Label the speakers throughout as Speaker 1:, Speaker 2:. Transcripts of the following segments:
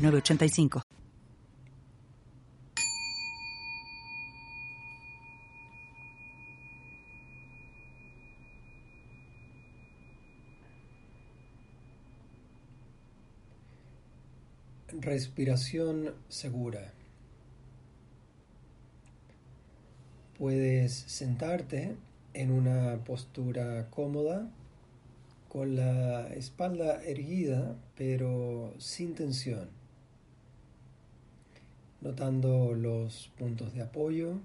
Speaker 1: 985.
Speaker 2: Respiración segura. Puedes sentarte en una postura cómoda con la espalda erguida pero sin tensión notando los puntos de apoyo,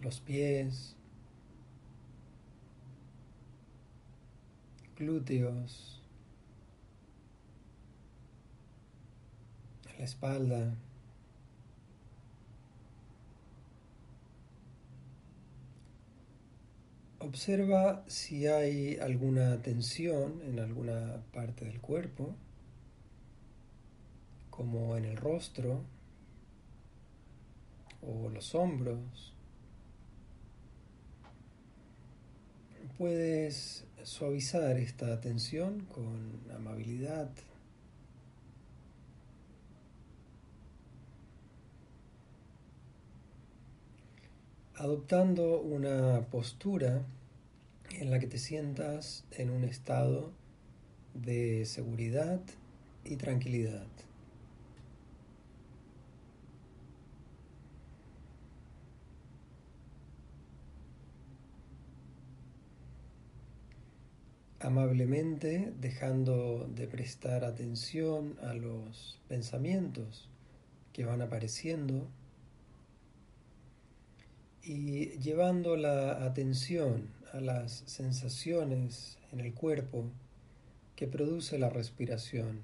Speaker 2: los pies, glúteos, la espalda. Observa si hay alguna tensión en alguna parte del cuerpo como en el rostro o los hombros. Puedes suavizar esta tensión con amabilidad. adoptando una postura en la que te sientas en un estado de seguridad y tranquilidad. Amablemente dejando de prestar atención a los pensamientos que van apareciendo y llevando la atención a las sensaciones en el cuerpo que produce la respiración.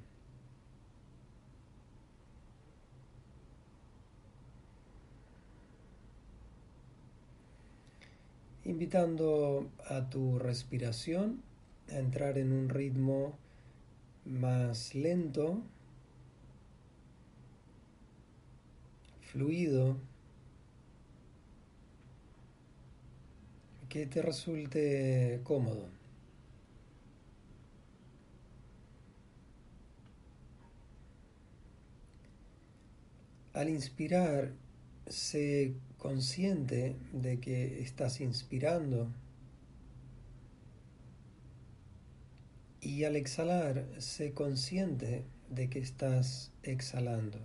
Speaker 2: Invitando a tu respiración entrar en un ritmo más lento, fluido, que te resulte cómodo. Al inspirar, sé consciente de que estás inspirando Y al exhalar, sé consciente de que estás exhalando.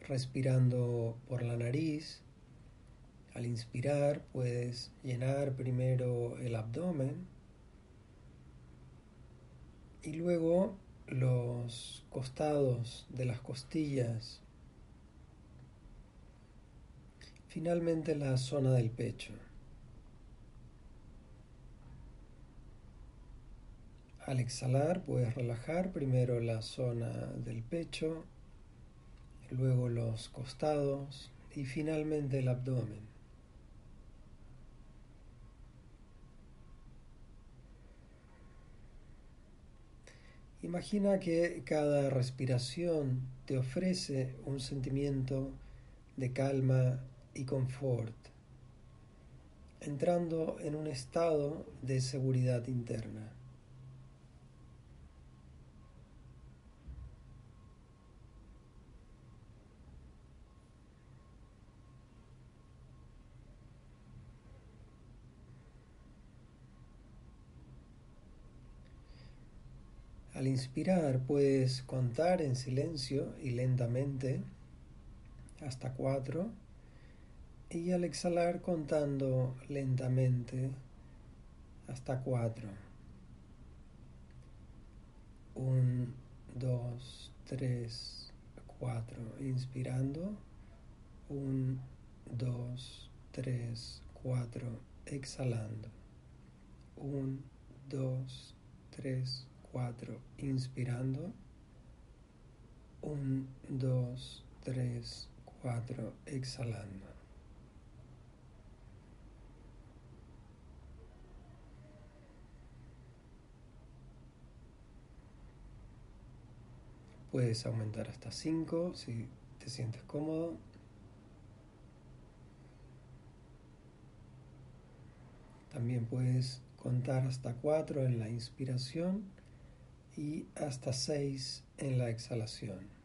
Speaker 2: Respirando por la nariz, al inspirar puedes llenar primero el abdomen y luego los costados de las costillas, finalmente la zona del pecho. Al exhalar puedes relajar primero la zona del pecho, luego los costados y finalmente el abdomen. Imagina que cada respiración te ofrece un sentimiento de calma y confort, entrando en un estado de seguridad interna. Al inspirar puedes contar en silencio y lentamente hasta cuatro y al exhalar contando lentamente hasta cuatro. Un, dos, tres, cuatro. Inspirando. 1, 2, 3, 4, exhalando. 1, 2, 3, 4, inspirando. 1, 2, 3, 4, exhalando. Puedes aumentar hasta 5 si te sientes cómodo. También puedes contar hasta 4 en la inspiración y hasta 6 en la exhalación.